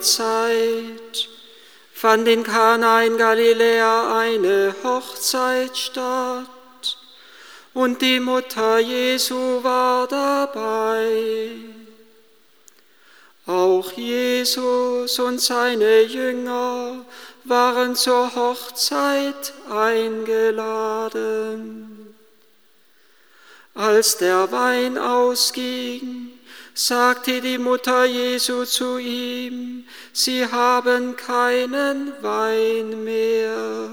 Zeit fand in Kana in Galiläa eine Hochzeit statt und die Mutter Jesu war dabei. Auch Jesus und seine Jünger waren zur Hochzeit eingeladen. Als der Wein ausging, sagte die Mutter Jesu zu ihm, sie haben keinen Wein mehr.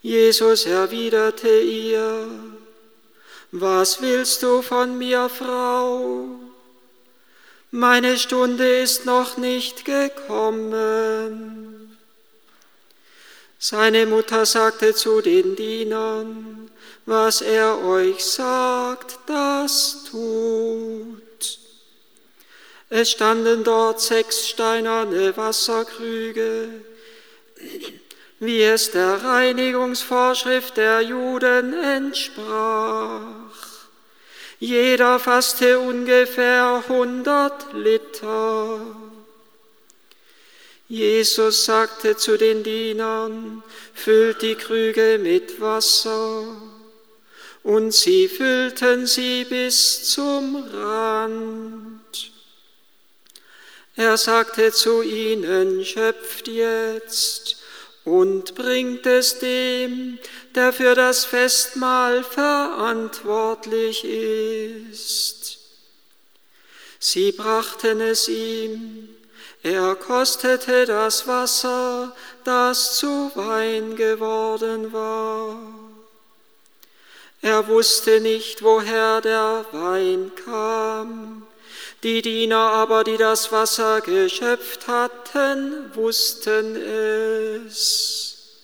Jesus erwiderte ihr, was willst du von mir, Frau? Meine Stunde ist noch nicht gekommen. Seine Mutter sagte zu den Dienern, was er euch sagt, das tut. Es standen dort sechs steinerne Wasserkrüge, wie es der Reinigungsvorschrift der Juden entsprach. Jeder fasste ungefähr 100 Liter. Jesus sagte zu den Dienern, füllt die Krüge mit Wasser. Und sie füllten sie bis zum Rand. Er sagte zu ihnen, schöpft jetzt und bringt es dem, der für das Festmahl verantwortlich ist. Sie brachten es ihm, er kostete das Wasser, das zu Wein geworden war. Er wusste nicht, woher der Wein kam. Die Diener aber, die das Wasser geschöpft hatten, wussten es.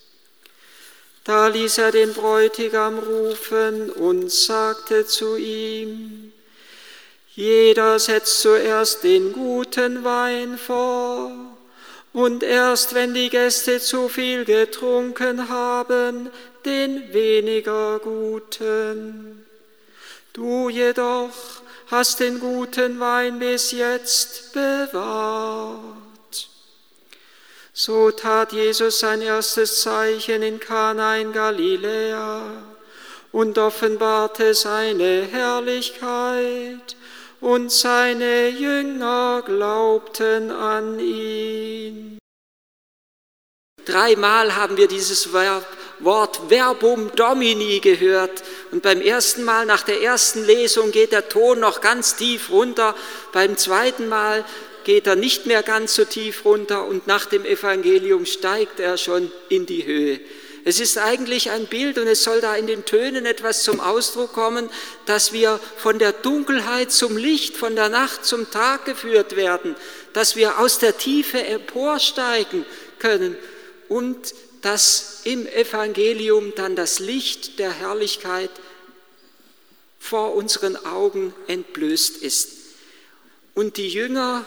Da ließ er den Bräutigam rufen und sagte zu ihm, jeder setzt zuerst den guten Wein vor, und erst wenn die Gäste zu viel getrunken haben, den weniger guten. Du jedoch hast den guten Wein bis jetzt bewahrt. So tat Jesus sein erstes Zeichen in Kana in Galiläa und offenbarte seine Herrlichkeit, und seine Jünger glaubten an ihn. Dreimal haben wir dieses Verb Wort Verbum Domini gehört. Und beim ersten Mal, nach der ersten Lesung, geht der Ton noch ganz tief runter. Beim zweiten Mal geht er nicht mehr ganz so tief runter und nach dem Evangelium steigt er schon in die Höhe. Es ist eigentlich ein Bild und es soll da in den Tönen etwas zum Ausdruck kommen, dass wir von der Dunkelheit zum Licht, von der Nacht zum Tag geführt werden, dass wir aus der Tiefe emporsteigen können und dass im Evangelium dann das Licht der Herrlichkeit vor unseren Augen entblößt ist. Und die Jünger,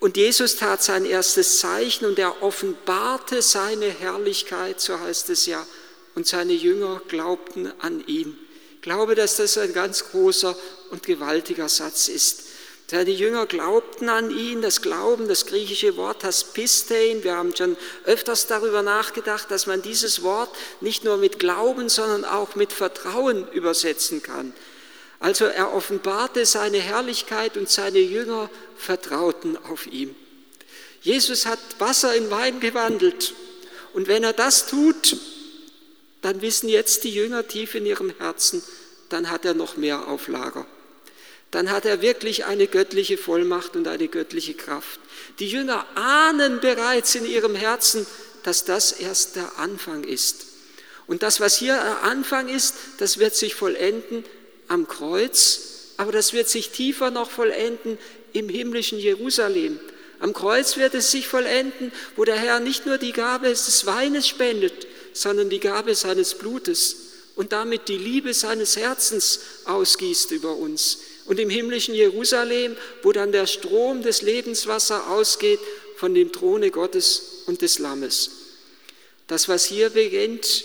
und Jesus tat sein erstes Zeichen und er offenbarte seine Herrlichkeit, so heißt es ja, und seine Jünger glaubten an ihn. Ich glaube, dass das ein ganz großer und gewaltiger Satz ist. Seine Jünger glaubten an ihn, das Glauben, das griechische Wort Haspistein. Wir haben schon öfters darüber nachgedacht, dass man dieses Wort nicht nur mit Glauben, sondern auch mit Vertrauen übersetzen kann. Also er offenbarte seine Herrlichkeit und seine Jünger vertrauten auf ihm. Jesus hat Wasser in Wein gewandelt und wenn er das tut, dann wissen jetzt die Jünger tief in ihrem Herzen, dann hat er noch mehr auf Lager dann hat er wirklich eine göttliche Vollmacht und eine göttliche Kraft. Die Jünger ahnen bereits in ihrem Herzen, dass das erst der Anfang ist. Und das, was hier der Anfang ist, das wird sich vollenden am Kreuz, aber das wird sich tiefer noch vollenden im himmlischen Jerusalem. Am Kreuz wird es sich vollenden, wo der Herr nicht nur die Gabe des Weines spendet, sondern die Gabe seines Blutes und damit die Liebe seines Herzens ausgießt über uns und im himmlischen Jerusalem, wo dann der Strom des Lebenswassers ausgeht von dem Throne Gottes und des Lammes. Das, was hier beginnt,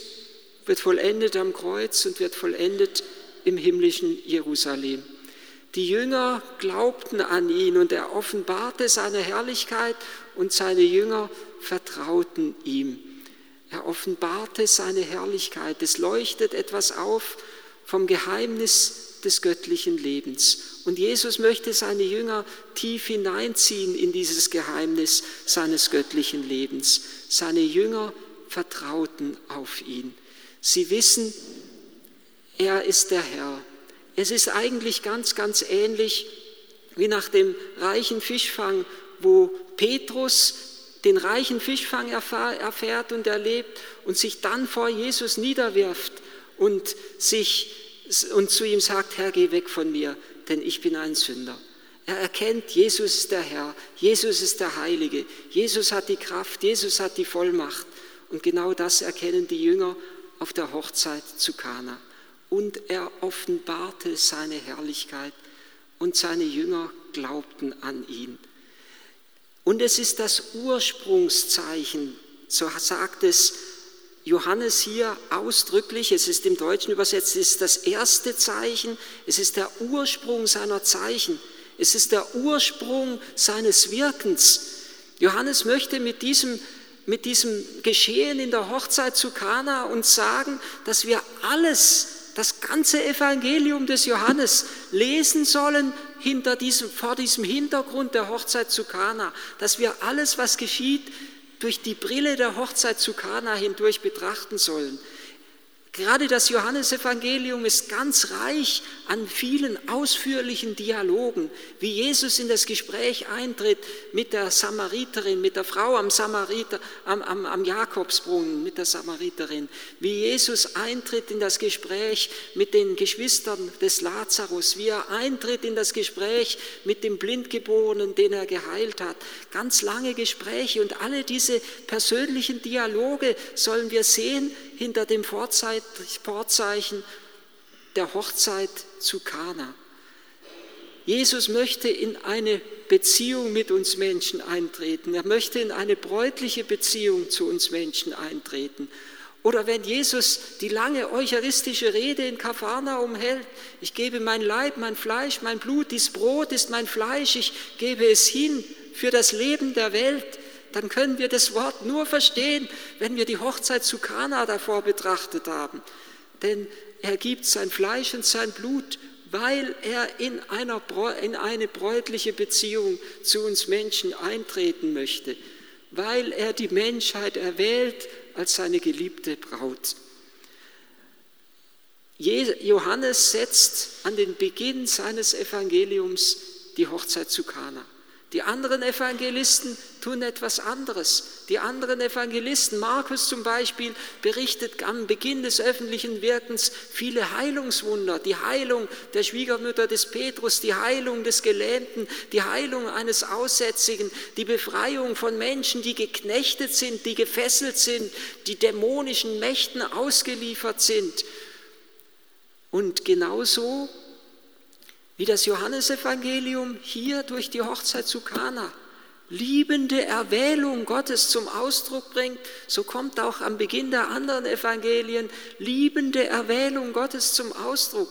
wird vollendet am Kreuz und wird vollendet im himmlischen Jerusalem. Die Jünger glaubten an ihn und er offenbarte seine Herrlichkeit und seine Jünger vertrauten ihm. Er offenbarte seine Herrlichkeit. Es leuchtet etwas auf vom Geheimnis des göttlichen Lebens. Und Jesus möchte seine Jünger tief hineinziehen in dieses Geheimnis seines göttlichen Lebens. Seine Jünger vertrauten auf ihn. Sie wissen, er ist der Herr. Es ist eigentlich ganz, ganz ähnlich wie nach dem reichen Fischfang, wo Petrus den reichen Fischfang erfährt und erlebt und sich dann vor Jesus niederwirft und, sich, und zu ihm sagt, Herr, geh weg von mir, denn ich bin ein Sünder. Er erkennt, Jesus ist der Herr, Jesus ist der Heilige, Jesus hat die Kraft, Jesus hat die Vollmacht. Und genau das erkennen die Jünger auf der Hochzeit zu Kana und er offenbarte seine Herrlichkeit und seine Jünger glaubten an ihn. Und es ist das Ursprungszeichen, so sagt es Johannes hier ausdrücklich, es ist im Deutschen übersetzt, es ist das erste Zeichen, es ist der Ursprung seiner Zeichen, es ist der Ursprung seines Wirkens. Johannes möchte mit diesem, mit diesem Geschehen in der Hochzeit zu Kana uns sagen, dass wir alles das ganze Evangelium des Johannes lesen sollen hinter diesem, vor diesem Hintergrund der Hochzeit zu Kana, dass wir alles, was geschieht, durch die Brille der Hochzeit zu Kana hindurch betrachten sollen. Gerade das Johannesevangelium ist ganz reich an vielen ausführlichen Dialogen, wie Jesus in das Gespräch eintritt mit der Samariterin, mit der Frau am, Samariter, am, am, am Jakobsbrunnen, mit der Samariterin, wie Jesus eintritt in das Gespräch mit den Geschwistern des Lazarus, wie er eintritt in das Gespräch mit dem Blindgeborenen, den er geheilt hat. Ganz lange Gespräche und alle diese persönlichen Dialoge sollen wir sehen hinter dem Vorzeichen der Hochzeit zu Kana. Jesus möchte in eine Beziehung mit uns Menschen eintreten. Er möchte in eine bräutliche Beziehung zu uns Menschen eintreten. Oder wenn Jesus die lange eucharistische Rede in Kapharnaum hält, ich gebe mein Leib, mein Fleisch, mein Blut, dies Brot ist mein Fleisch, ich gebe es hin für das Leben der Welt, dann können wir das Wort nur verstehen, wenn wir die Hochzeit zu Kana davor betrachtet haben. Denn er gibt sein Fleisch und sein Blut, weil er in, einer, in eine bräutliche Beziehung zu uns Menschen eintreten möchte, weil er die Menschheit erwählt als seine geliebte Braut. Johannes setzt an den Beginn seines Evangeliums die Hochzeit zu Kana. Die anderen Evangelisten tun etwas anderes. Die anderen Evangelisten, Markus zum Beispiel, berichtet am Beginn des öffentlichen Wirkens viele Heilungswunder. Die Heilung der Schwiegermutter des Petrus, die Heilung des Gelähmten, die Heilung eines Aussätzigen, die Befreiung von Menschen, die geknechtet sind, die gefesselt sind, die dämonischen Mächten ausgeliefert sind. Und genauso wie das Johannesevangelium hier durch die Hochzeit zu Kana liebende Erwählung Gottes zum Ausdruck bringt, so kommt auch am Beginn der anderen Evangelien liebende Erwählung Gottes zum Ausdruck.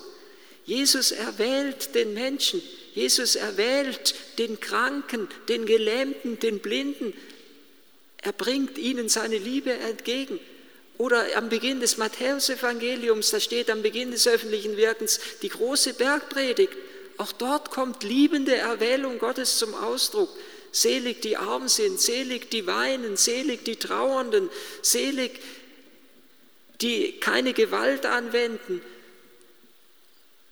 Jesus erwählt den Menschen, Jesus erwählt den Kranken, den Gelähmten, den Blinden. Er bringt ihnen seine Liebe entgegen. Oder am Beginn des Matthäusevangeliums, da steht am Beginn des öffentlichen Wirkens die große Bergpredigt. Auch dort kommt liebende Erwählung Gottes zum Ausdruck. Selig die arm sind, selig die weinen, selig die Trauernden, selig die keine Gewalt anwenden.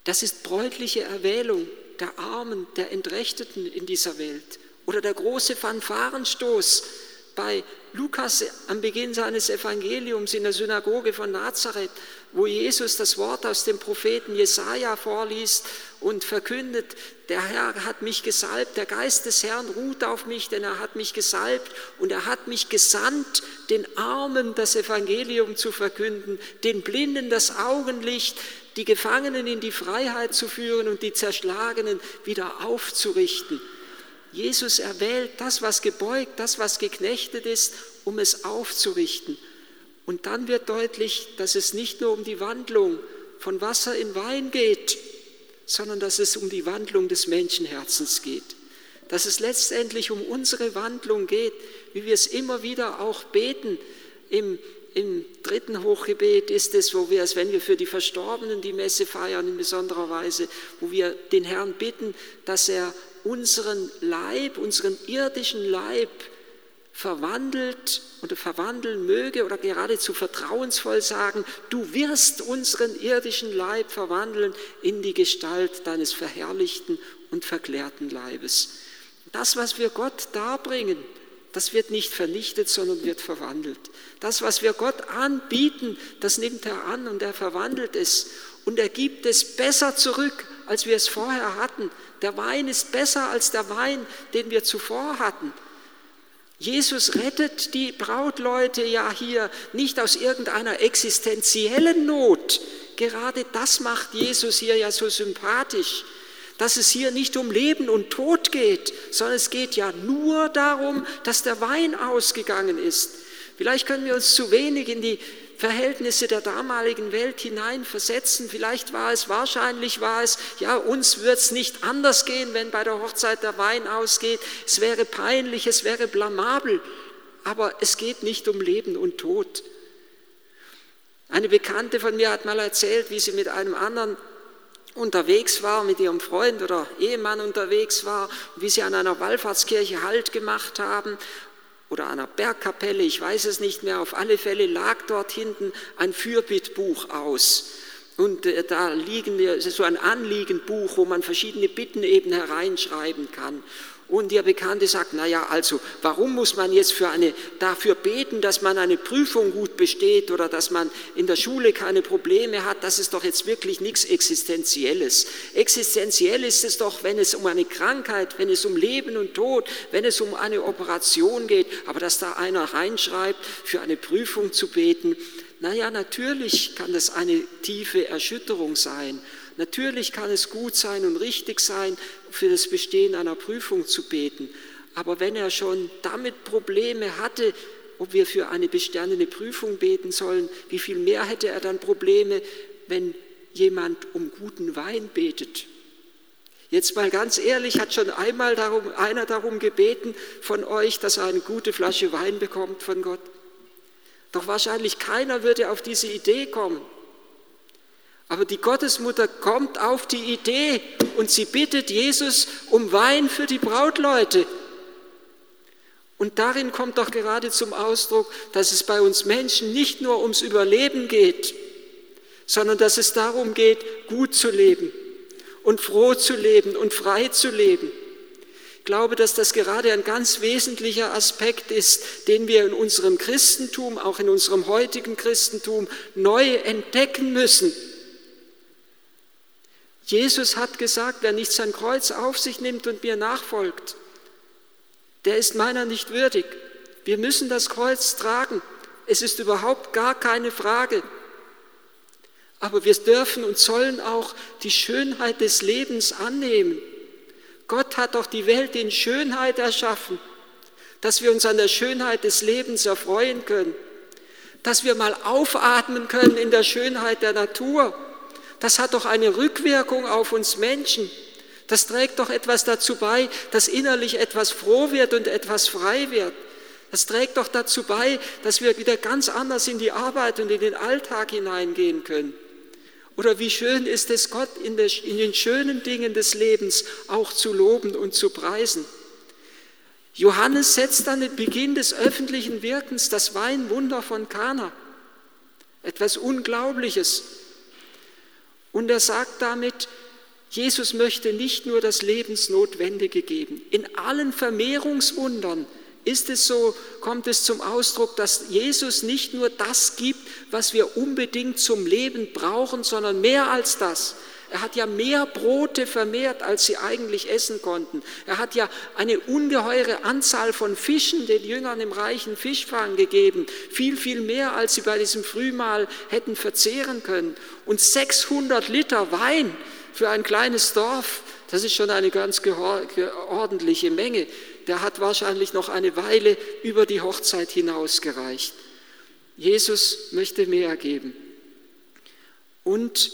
Das ist bräutliche Erwählung der Armen, der Entrechteten in dieser Welt. Oder der große Fanfarenstoß bei Lukas am Beginn seines Evangeliums in der Synagoge von Nazareth, wo Jesus das Wort aus dem Propheten Jesaja vorliest und verkündet: Der Herr hat mich gesalbt, der Geist des Herrn ruht auf mich, denn er hat mich gesalbt und er hat mich gesandt, den Armen das Evangelium zu verkünden, den Blinden das Augenlicht, die Gefangenen in die Freiheit zu führen und die Zerschlagenen wieder aufzurichten. Jesus erwählt das, was gebeugt, das, was geknechtet ist, um es aufzurichten. Und dann wird deutlich, dass es nicht nur um die Wandlung von Wasser in Wein geht, sondern dass es um die Wandlung des Menschenherzens geht. Dass es letztendlich um unsere Wandlung geht, wie wir es immer wieder auch beten. Im, im dritten Hochgebet ist es, wo wir es, wenn wir für die Verstorbenen die Messe feiern, in besonderer Weise, wo wir den Herrn bitten, dass er unseren Leib, unseren irdischen Leib verwandelt oder verwandeln möge oder geradezu vertrauensvoll sagen, du wirst unseren irdischen Leib verwandeln in die Gestalt deines verherrlichten und verklärten Leibes. Das, was wir Gott darbringen, das wird nicht vernichtet, sondern wird verwandelt. Das, was wir Gott anbieten, das nimmt er an und er verwandelt es und er gibt es besser zurück, als wir es vorher hatten. Der Wein ist besser als der Wein, den wir zuvor hatten. Jesus rettet die Brautleute ja hier nicht aus irgendeiner existenziellen Not. Gerade das macht Jesus hier ja so sympathisch, dass es hier nicht um Leben und Tod geht, sondern es geht ja nur darum, dass der Wein ausgegangen ist. Vielleicht können wir uns zu wenig in die Verhältnisse der damaligen Welt hineinversetzen. Vielleicht war es, wahrscheinlich war es, ja, uns wird es nicht anders gehen, wenn bei der Hochzeit der Wein ausgeht. Es wäre peinlich, es wäre blamabel, aber es geht nicht um Leben und Tod. Eine Bekannte von mir hat mal erzählt, wie sie mit einem anderen unterwegs war, mit ihrem Freund oder Ehemann unterwegs war, wie sie an einer Wallfahrtskirche Halt gemacht haben oder einer Bergkapelle, ich weiß es nicht mehr, auf alle Fälle lag dort hinten ein Fürbittbuch aus. Und äh, da liegen, so ein Anliegenbuch, wo man verschiedene Bitten eben hereinschreiben kann. Und der Bekannte sagt, naja, also warum muss man jetzt für eine, dafür beten, dass man eine Prüfung gut besteht oder dass man in der Schule keine Probleme hat? Das ist doch jetzt wirklich nichts Existenzielles. Existenziell ist es doch, wenn es um eine Krankheit, wenn es um Leben und Tod, wenn es um eine Operation geht. Aber dass da einer reinschreibt, für eine Prüfung zu beten, naja, natürlich kann das eine tiefe Erschütterung sein. Natürlich kann es gut sein und richtig sein, für das Bestehen einer Prüfung zu beten. Aber wenn er schon damit Probleme hatte, ob wir für eine bestandene Prüfung beten sollen, wie viel mehr hätte er dann Probleme, wenn jemand um guten Wein betet? Jetzt mal ganz ehrlich, hat schon einmal darum, einer darum gebeten von euch, dass er eine gute Flasche Wein bekommt von Gott? Doch wahrscheinlich keiner würde auf diese Idee kommen. Aber die Gottesmutter kommt auf die Idee und sie bittet Jesus um Wein für die Brautleute. Und darin kommt doch gerade zum Ausdruck, dass es bei uns Menschen nicht nur ums Überleben geht, sondern dass es darum geht, gut zu leben und froh zu leben und frei zu leben. Ich glaube, dass das gerade ein ganz wesentlicher Aspekt ist, den wir in unserem Christentum, auch in unserem heutigen Christentum, neu entdecken müssen. Jesus hat gesagt, wer nicht sein Kreuz auf sich nimmt und mir nachfolgt, der ist meiner nicht würdig. Wir müssen das Kreuz tragen. Es ist überhaupt gar keine Frage. Aber wir dürfen und sollen auch die Schönheit des Lebens annehmen. Gott hat doch die Welt in Schönheit erschaffen, dass wir uns an der Schönheit des Lebens erfreuen können, dass wir mal aufatmen können in der Schönheit der Natur das hat doch eine Rückwirkung auf uns Menschen. Das trägt doch etwas dazu bei, dass innerlich etwas froh wird und etwas frei wird. Das trägt doch dazu bei, dass wir wieder ganz anders in die Arbeit und in den Alltag hineingehen können. Oder wie schön ist es, Gott in, den schönen Dingen des Lebens auch zu loben und zu preisen. Johannes setzt an den Beginn des öffentlichen Wirkens das Weinwunder von Kana. Etwas Unglaubliches. Und er sagt damit, Jesus möchte nicht nur das Lebensnotwendige geben. In allen Vermehrungswundern ist es so, kommt es zum Ausdruck, dass Jesus nicht nur das gibt, was wir unbedingt zum Leben brauchen, sondern mehr als das. Er hat ja mehr Brote vermehrt, als sie eigentlich essen konnten. Er hat ja eine ungeheure Anzahl von Fischen den Jüngern im reichen Fischfang gegeben. Viel, viel mehr, als sie bei diesem Frühmahl hätten verzehren können. Und 600 Liter Wein für ein kleines Dorf, das ist schon eine ganz ordentliche Menge. Der hat wahrscheinlich noch eine Weile über die Hochzeit hinaus gereicht. Jesus möchte mehr geben. Und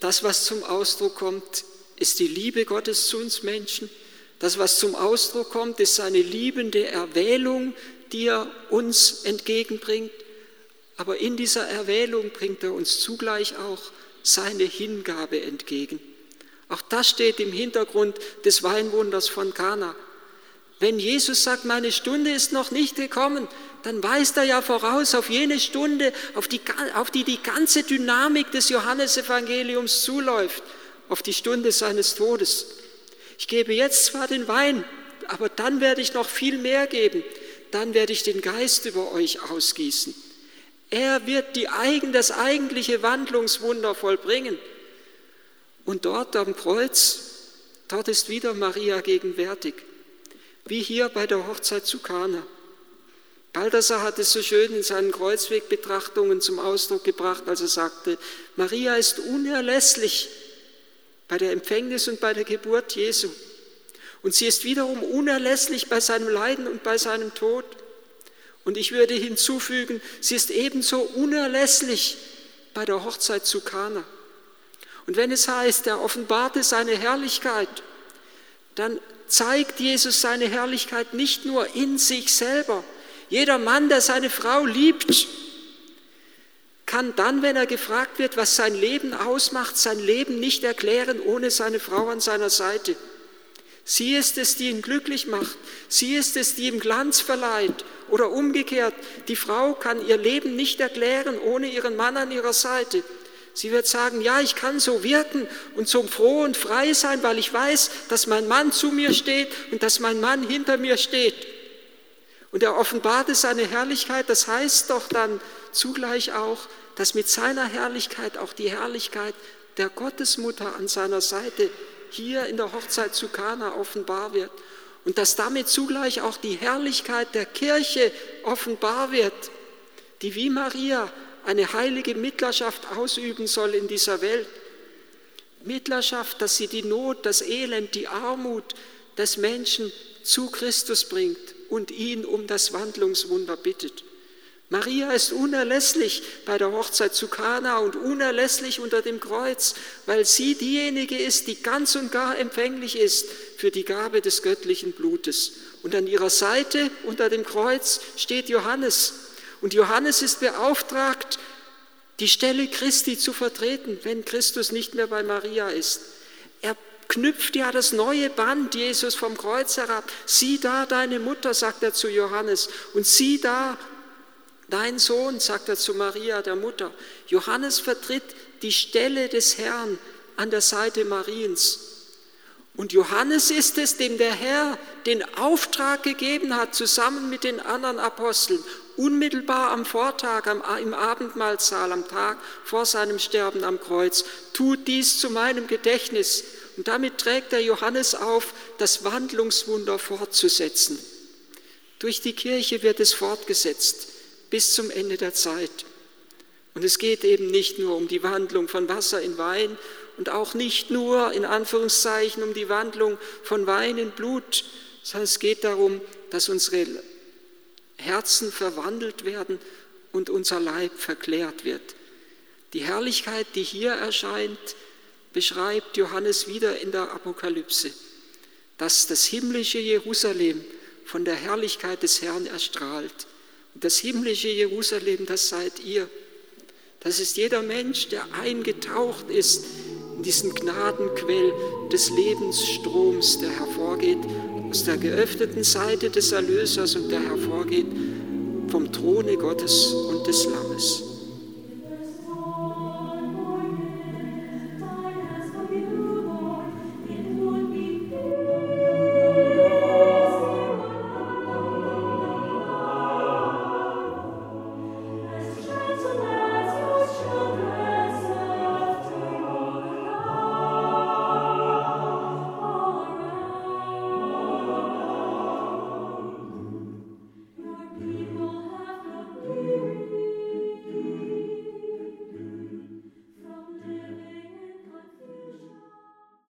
das, was zum Ausdruck kommt, ist die Liebe Gottes zu uns Menschen. Das, was zum Ausdruck kommt, ist seine liebende Erwählung, die er uns entgegenbringt. Aber in dieser Erwählung bringt er uns zugleich auch seine Hingabe entgegen. Auch das steht im Hintergrund des Weinwunders von Kana. Wenn Jesus sagt, meine Stunde ist noch nicht gekommen, dann weist er ja voraus auf jene Stunde, auf die, auf die die ganze Dynamik des Johannesevangeliums zuläuft, auf die Stunde seines Todes. Ich gebe jetzt zwar den Wein, aber dann werde ich noch viel mehr geben. Dann werde ich den Geist über euch ausgießen. Er wird die eigen, das eigentliche Wandlungswunder vollbringen. Und dort am Kreuz, dort ist wieder Maria gegenwärtig, wie hier bei der Hochzeit zu Kana. Balthasar hat es so schön in seinen Kreuzwegbetrachtungen zum Ausdruck gebracht, als er sagte, Maria ist unerlässlich bei der Empfängnis und bei der Geburt Jesu. Und sie ist wiederum unerlässlich bei seinem Leiden und bei seinem Tod. Und ich würde hinzufügen, sie ist ebenso unerlässlich bei der Hochzeit zu Kana. Und wenn es heißt, er offenbarte seine Herrlichkeit, dann zeigt Jesus seine Herrlichkeit nicht nur in sich selber. Jeder Mann, der seine Frau liebt, kann dann, wenn er gefragt wird, was sein Leben ausmacht, sein Leben nicht erklären ohne seine Frau an seiner Seite. Sie ist es, die ihn glücklich macht. Sie ist es, die ihm Glanz verleiht. Oder umgekehrt, die Frau kann ihr Leben nicht erklären ohne ihren Mann an ihrer Seite. Sie wird sagen, ja, ich kann so wirken und so froh und frei sein, weil ich weiß, dass mein Mann zu mir steht und dass mein Mann hinter mir steht. Und er offenbarte seine Herrlichkeit, das heißt doch dann zugleich auch, dass mit seiner Herrlichkeit auch die Herrlichkeit der Gottesmutter an seiner Seite hier in der Hochzeit zu Kana offenbar wird und dass damit zugleich auch die Herrlichkeit der Kirche offenbar wird, die wie Maria eine heilige Mittlerschaft ausüben soll in dieser Welt. Mittlerschaft, dass sie die Not, das Elend, die Armut des Menschen zu Christus bringt und ihn um das Wandlungswunder bittet. Maria ist unerlässlich bei der Hochzeit zu Kana und unerlässlich unter dem Kreuz, weil sie diejenige ist, die ganz und gar empfänglich ist für die Gabe des göttlichen Blutes. Und an ihrer Seite unter dem Kreuz steht Johannes. Und Johannes ist beauftragt, die Stelle Christi zu vertreten, wenn Christus nicht mehr bei Maria ist. Er knüpft ja das neue Band Jesus vom Kreuz herab. Sieh da deine Mutter, sagt er zu Johannes. Und sieh da Dein Sohn, sagt er zu Maria, der Mutter. Johannes vertritt die Stelle des Herrn an der Seite Mariens. Und Johannes ist es, dem der Herr den Auftrag gegeben hat, zusammen mit den anderen Aposteln, unmittelbar am Vortag, am, im Abendmahlsaal, am Tag vor seinem Sterben am Kreuz, tut dies zu meinem Gedächtnis. Und damit trägt er Johannes auf, das Wandlungswunder fortzusetzen. Durch die Kirche wird es fortgesetzt bis zum Ende der Zeit. Und es geht eben nicht nur um die Wandlung von Wasser in Wein und auch nicht nur in Anführungszeichen um die Wandlung von Wein in Blut, sondern es geht darum, dass unsere Herzen verwandelt werden und unser Leib verklärt wird. Die Herrlichkeit, die hier erscheint, beschreibt Johannes wieder in der Apokalypse, dass das himmlische Jerusalem von der Herrlichkeit des Herrn erstrahlt. Das himmlische Jerusalem, das seid ihr. Das ist jeder Mensch, der eingetaucht ist in diesen Gnadenquell des Lebensstroms, der hervorgeht aus der geöffneten Seite des Erlösers und der hervorgeht vom Throne Gottes und des Lammes.